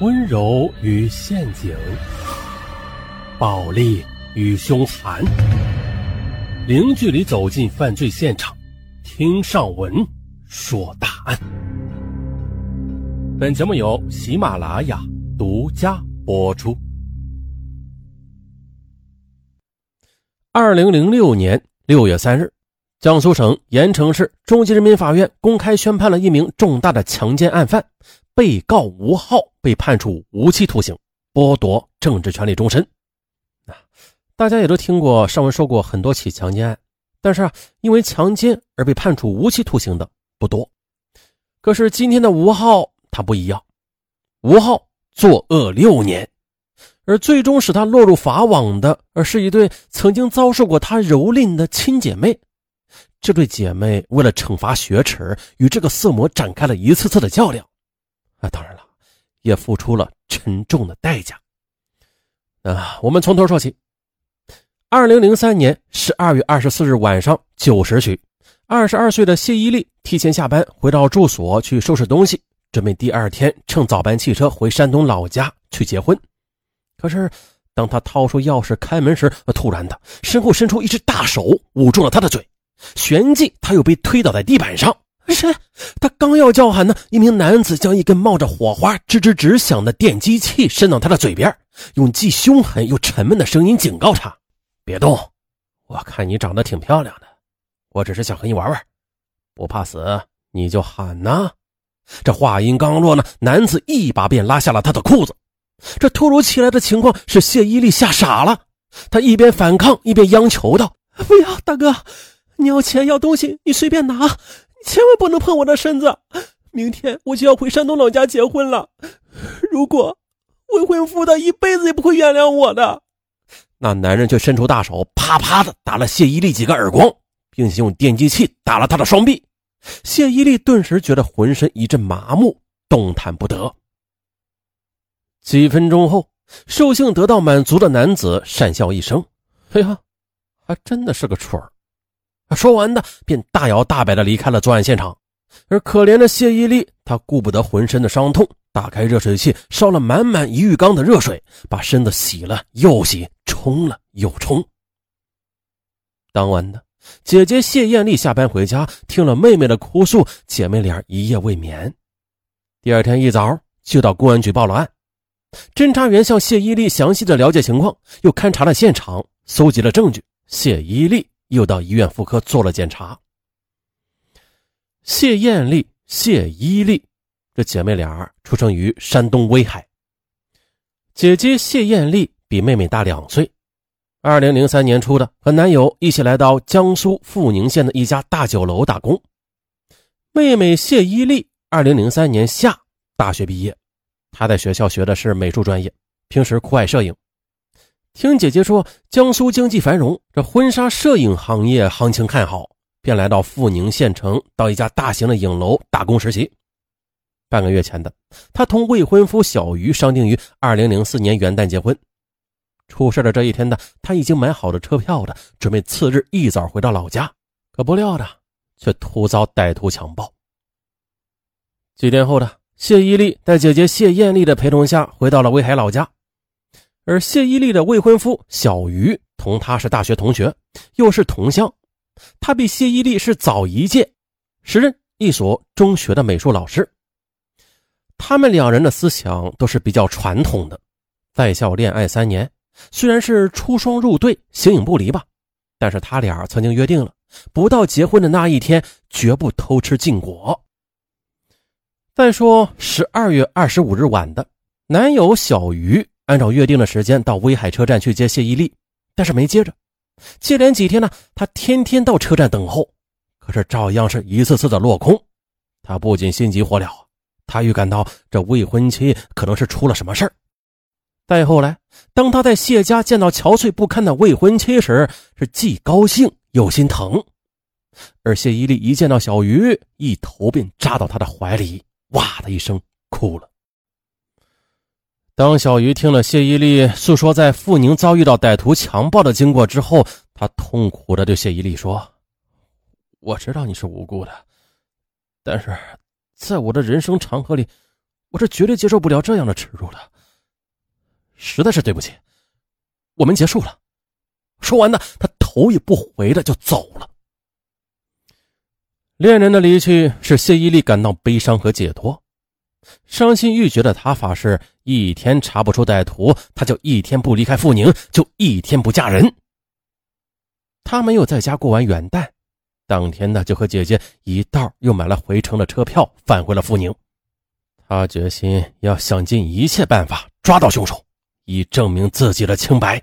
温柔与陷阱，暴力与凶残，零距离走进犯罪现场，听上文说大案。本节目由喜马拉雅独家播出。二零零六年六月三日，江苏省盐城市中级人民法院公开宣判了一名重大的强奸案犯。被告吴浩被判处无期徒刑，剥夺政治权利终身。啊，大家也都听过上文说过很多起强奸案，但是啊，因为强奸而被判处无期徒刑的不多。可是今天的吴浩他不一样，吴浩作恶六年，而最终使他落入法网的，而是一对曾经遭受过他蹂躏的亲姐妹。这对姐妹为了惩罚雪耻，与这个色魔展开了一次次的较量。啊，当然了，也付出了沉重的代价。啊，我们从头说起。二零零三年十二月二十四日晚上九时许，二十二岁的谢依丽提前下班回到住所去收拾东西，准备第二天乘早班汽车回山东老家去结婚。可是，当她掏出钥匙开门时，突然的身后伸出一只大手捂住了她的嘴，旋即他又被推倒在地板上。谁？他刚要叫喊呢，一名男子将一根冒着火花、吱吱直响的电击器伸到他的嘴边，用既凶狠又沉闷的声音警告他：“别动！我看你长得挺漂亮的，我只是想和你玩玩，不怕死你就喊呐！”这话音刚落呢，男子一把便拉下了他的裤子。这突如其来的情况使谢依丽吓傻了，他一边反抗一边央求道：“不要，大哥，你要钱要东西，你随便拿。”你千万不能碰我的身子！明天我就要回山东老家结婚了。如果未婚夫他一辈子也不会原谅我的。那男人却伸出大手，啪啪的打了谢依丽几个耳光，并且用电击器打了他的双臂。谢依丽顿时觉得浑身一阵麻木，动弹不得。几分钟后，兽性得到满足的男子讪笑一声：“哎呀，还真的是个蠢儿。”说完的，便大摇大摆的离开了作案现场。而可怜的谢依丽，她顾不得浑身的伤痛，打开热水器，烧了满满一浴缸的热水，把身子洗了又洗，冲了又冲。当晚的姐姐谢艳丽下班回家，听了妹妹的哭诉，姐妹俩一夜未眠。第二天一早就到公安局报了案。侦查员向谢依丽详细的了解情况，又勘察了现场，搜集了证据。谢依丽。又到医院妇科做了检查。谢艳丽、谢依丽这姐妹俩出生于山东威海。姐姐谢艳丽比妹妹大两岁。二零零三年初的，和男友一起来到江苏阜宁县的一家大酒楼打工。妹妹谢依丽二零零三年夏大学毕业，她在学校学的是美术专业，平时酷爱摄影。听姐姐说，江苏经济繁荣，这婚纱摄影行业行情看好，便来到富宁县城，到一家大型的影楼打工实习。半个月前的，他同未婚夫小鱼商定于二零零四年元旦结婚。出事的这一天的，他已经买好了车票的，准备次日一早回到老家。可不料的，却突遭歹徒强暴。几天后的，谢依丽在姐姐谢艳丽的陪同下，回到了威海老家。而谢依丽的未婚夫小鱼同她是大学同学，又是同乡，他比谢依丽是早一届，时任一所中学的美术老师。他们两人的思想都是比较传统的，在校恋爱三年，虽然是出双入对、形影不离吧，但是他俩曾经约定了，不到结婚的那一天，绝不偷吃禁果。再说十二月二十五日晚的，男友小鱼。按照约定的时间到威海车站去接谢依丽，但是没接着。接连几天呢，他天天到车站等候，可是照样是一次次的落空。他不仅心急火燎，他预感到这未婚妻可能是出了什么事儿。再后来，当他在谢家见到憔悴不堪的未婚妻时，是既高兴又心疼。而谢依丽一见到小鱼，一头便扎到他的怀里，哇的一声哭了。当小鱼听了谢依丽诉说在富宁遭遇到歹徒强暴的经过之后，他痛苦的对谢依丽说：“我知道你是无辜的，但是在我的人生长河里，我是绝对接受不了这样的耻辱的。实在是对不起，我们结束了。说完呢，他头也不回的就走了。恋人的离去使谢依丽感到悲伤和解脱，伤心欲绝的她发誓：一天查不出歹徒，她就一天不离开富宁，就一天不嫁人。她没有在家过完元旦，当天呢就和姐姐一道又买了回程的车票，返回了富宁。她决心要想尽一切办法抓到凶手，以证明自己的清白。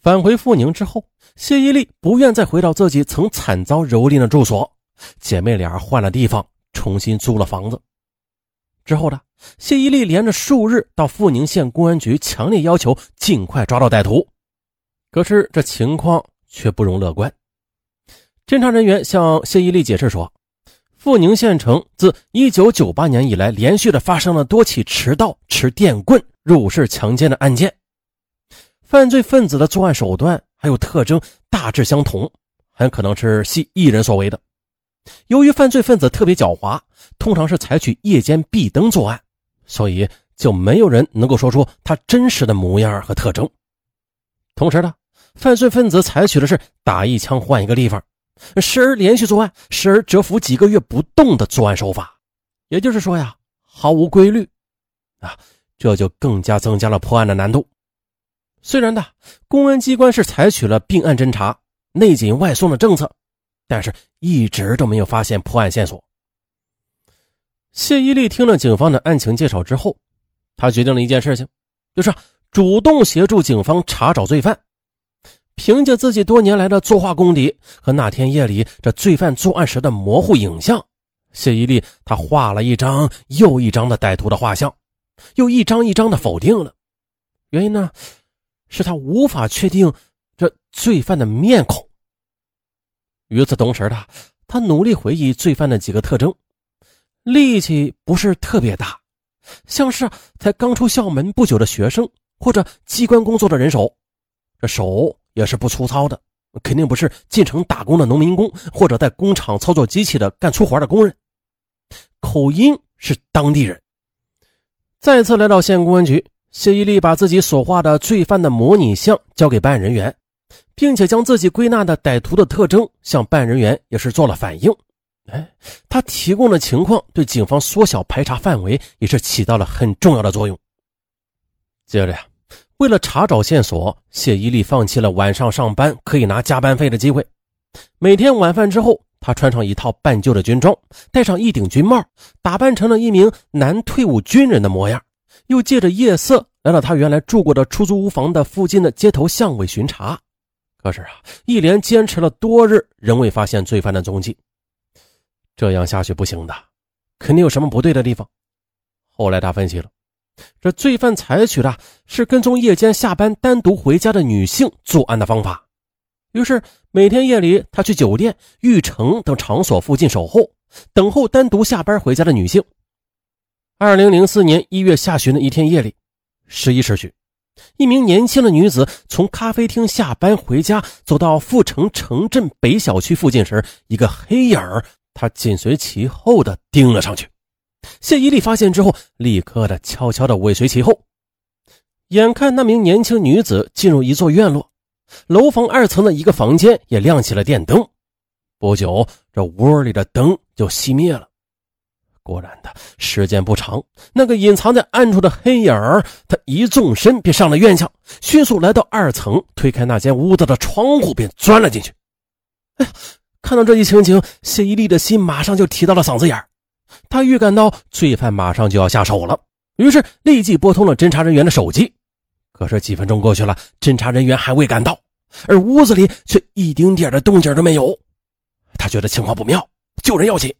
返回富宁之后，谢依丽不愿再回到自己曾惨遭蹂躏的住所，姐妹俩换了地方，重新租了房子。之后呢，谢依丽连着数日到富宁县公安局，强烈要求尽快抓到歹徒。可是这情况却不容乐观。侦查人员向谢依丽解释说，富宁县城自1998年以来，连续的发生了多起持刀持电棍入室强奸的案件。犯罪分子的作案手段还有特征大致相同，很可能是系一人所为的。由于犯罪分子特别狡猾，通常是采取夜间闭灯作案，所以就没有人能够说出他真实的模样和特征。同时呢，犯罪分子采取的是打一枪换一个地方，时而连续作案，时而蛰伏几个月不动的作案手法。也就是说呀，毫无规律啊，这就更加增加了破案的难度。虽然呢，公安机关是采取了并案侦查、内紧外松的政策，但是一直都没有发现破案线索。谢依丽听了警方的案情介绍之后，她决定了一件事情，就是主动协助警方查找罪犯。凭借自己多年来的作画功底和那天夜里这罪犯作案时的模糊影像，谢依丽她画了一张又一张的歹徒的画像，又一张一张的否定了。原因呢？是他无法确定这罪犯的面孔。与此同时的，他努力回忆罪犯的几个特征：力气不是特别大，像是才刚出校门不久的学生或者机关工作的人手；这手也是不粗糙的，肯定不是进城打工的农民工或者在工厂操作机器的干粗活的工人。口音是当地人。再次来到县公安局。谢依丽把自己所画的罪犯的模拟像交给办案人员，并且将自己归纳的歹徒的特征向办案人员也是做了反映。哎，他提供的情况对警方缩小排查范围也是起到了很重要的作用。接着呀，为了查找线索，谢依丽放弃了晚上上班可以拿加班费的机会。每天晚饭之后，他穿上一套半旧的军装，戴上一顶军帽，打扮成了一名男退伍军人的模样。又借着夜色来到他原来住过的出租屋房的附近的街头巷尾巡查，可是啊，一连坚持了多日，仍未发现罪犯的踪迹。这样下去不行的，肯定有什么不对的地方。后来他分析了，这罪犯采取的是跟踪夜间下班单独回家的女性作案的方法。于是每天夜里，他去酒店、玉城等场所附近守候，等候单独下班回家的女性。二零零四年一月下旬的一天夜里，十一时许，一名年轻的女子从咖啡厅下班回家，走到富城城镇北小区附近时，一个黑影儿，她紧随其后的盯了上去。谢依丽发现之后，立刻的悄悄的尾随其后。眼看那名年轻女子进入一座院落，楼房二层的一个房间也亮起了电灯。不久，这屋里的灯就熄灭了。果然的，时间不长，那个隐藏在暗处的黑影儿，他一纵身便上了院墙，迅速来到二层，推开那间屋子的窗户，便钻了进去。哎呀，看到这一情景，谢依丽的心马上就提到了嗓子眼儿。他预感到罪犯马上就要下手了，于是立即拨通了侦查人员的手机。可是几分钟过去了，侦查人员还未赶到，而屋子里却一丁点的动静都没有。他觉得情况不妙，救人要紧。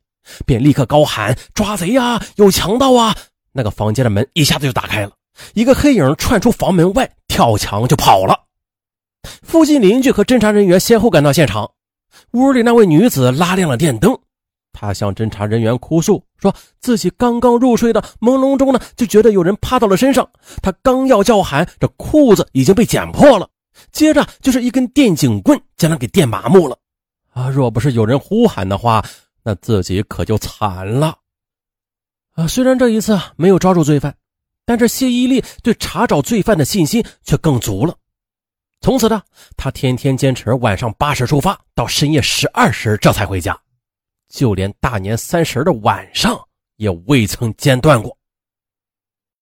便立刻高喊：“抓贼呀！有强盗啊！”那个房间的门一下子就打开了，一个黑影窜出房门外，跳墙就跑了。附近邻居和侦查人员先后赶到现场，屋里那位女子拉亮了电灯，她向侦查人员哭诉，说自己刚刚入睡的朦胧中呢，就觉得有人趴到了身上，她刚要叫喊，这裤子已经被剪破了，接着就是一根电警棍将她给电麻木了。啊，若不是有人呼喊的话。那自己可就惨了。啊，虽然这一次没有抓住罪犯，但是谢依丽对查找罪犯的信心却更足了。从此呢，他天天坚持晚上八时出发，到深夜十二时这才回家，就连大年三十的晚上也未曾间断过。